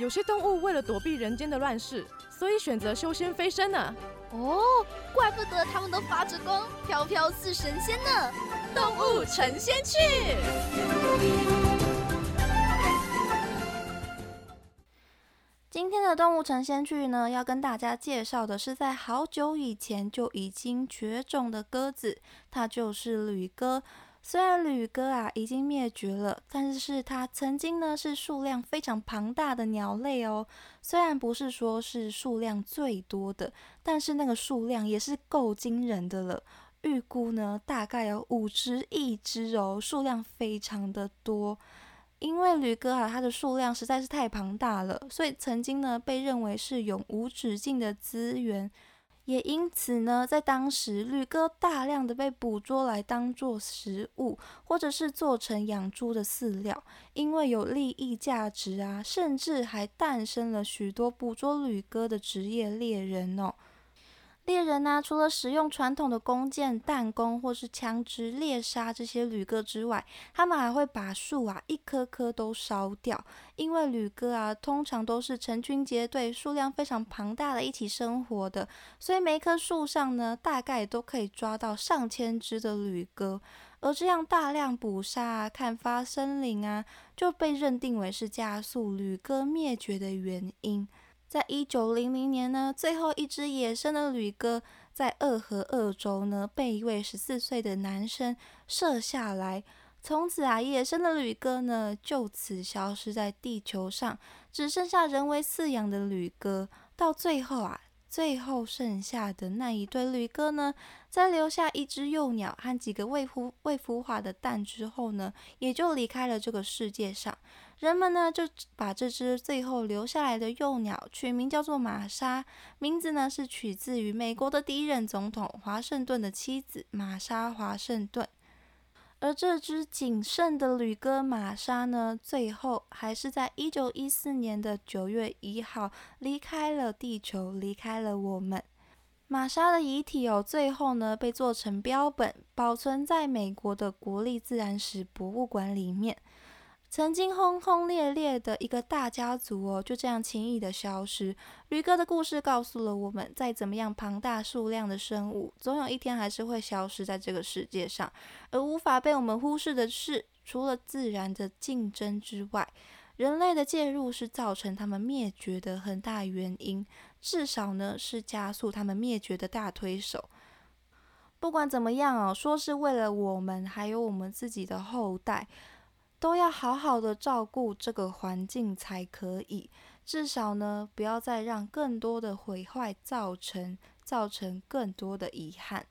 有些动物为了躲避人间的乱世。所以选择修仙飞升呢？哦，怪不得他们都发着光，飘飘似神仙呢！动物成仙去。今天的动物成仙去呢，要跟大家介绍的是在好久以前就已经绝种的鸽子，它就是旅鸽。虽然旅鸽啊已经灭绝了，但是它曾经呢是数量非常庞大的鸟类哦。虽然不是说是数量最多的，但是那个数量也是够惊人的了。预估呢大概有五只亿只哦，数量非常的多。因为旅鸽啊它的数量实在是太庞大了，所以曾经呢被认为是永无止境的资源。也因此呢，在当时，绿哥大量的被捕捉来当做食物，或者是做成养猪的饲料，因为有利益价值啊，甚至还诞生了许多捕捉绿哥的职业猎人哦。猎人呢，除了使用传统的弓箭、弹弓或是枪支猎杀这些旅鸽之外，他们还会把树啊一棵棵都烧掉。因为旅鸽啊，通常都是成群结队、数量非常庞大的一起生活的，所以每一棵树上呢，大概都可以抓到上千只的旅鸽。而这样大量捕杀、啊、砍伐森林啊，就被认定为是加速旅鸽灭绝的原因。在一九零零年呢，最后一只野生的旅鸽在鄂河鄂州呢，被一位十四岁的男生射下来。从此啊，野生的旅鸽呢就此消失在地球上，只剩下人为饲养的旅鸽。到最后啊，最后剩下的那一对旅鸽呢，在留下一只幼鸟和几个未孵未孵化的蛋之后呢，也就离开了这个世界上。人们呢就把这只最后留下来的幼鸟取名叫做玛莎，名字呢是取自于美国的第一任总统华盛顿的妻子玛莎华盛顿。而这只仅剩的旅鸽玛莎呢，最后还是在一九一四年的九月一号离开了地球，离开了我们。玛莎的遗体哦，最后呢被做成标本，保存在美国的国立自然史博物馆里面。曾经轰轰烈烈的一个大家族哦，就这样轻易的消失。驴哥的故事告诉了我们，再怎么样庞大数量的生物，总有一天还是会消失在这个世界上。而无法被我们忽视的是，除了自然的竞争之外，人类的介入是造成他们灭绝的很大原因，至少呢是加速他们灭绝的大推手。不管怎么样哦，说是为了我们，还有我们自己的后代。都要好好的照顾这个环境才可以，至少呢，不要再让更多的毁坏造成造成更多的遗憾。